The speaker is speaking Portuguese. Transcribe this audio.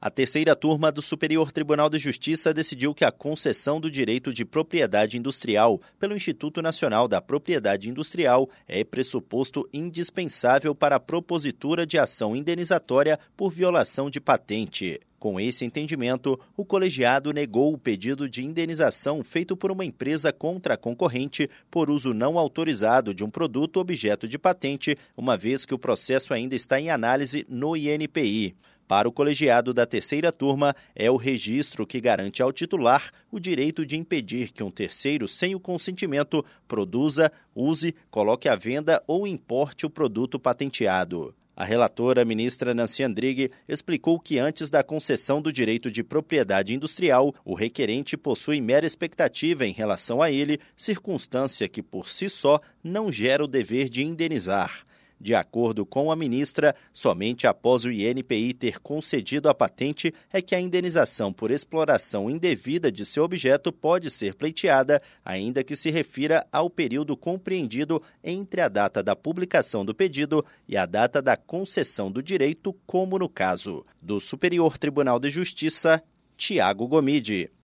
A terceira turma do Superior Tribunal de Justiça decidiu que a concessão do direito de propriedade industrial pelo Instituto Nacional da Propriedade Industrial é pressuposto indispensável para a propositura de ação indenizatória por violação de patente. Com esse entendimento, o colegiado negou o pedido de indenização feito por uma empresa contra a concorrente por uso não autorizado de um produto objeto de patente, uma vez que o processo ainda está em análise no INPI. Para o colegiado da terceira turma, é o registro que garante ao titular o direito de impedir que um terceiro, sem o consentimento, produza, use, coloque à venda ou importe o produto patenteado. A relatora, ministra Nancy Andrighi, explicou que antes da concessão do direito de propriedade industrial, o requerente possui mera expectativa em relação a ele, circunstância que por si só não gera o dever de indenizar. De acordo com a ministra, somente após o INPI ter concedido a patente é que a indenização por exploração indevida de seu objeto pode ser pleiteada, ainda que se refira ao período compreendido entre a data da publicação do pedido e a data da concessão do direito, como no caso do Superior Tribunal de Justiça, Tiago Gomide.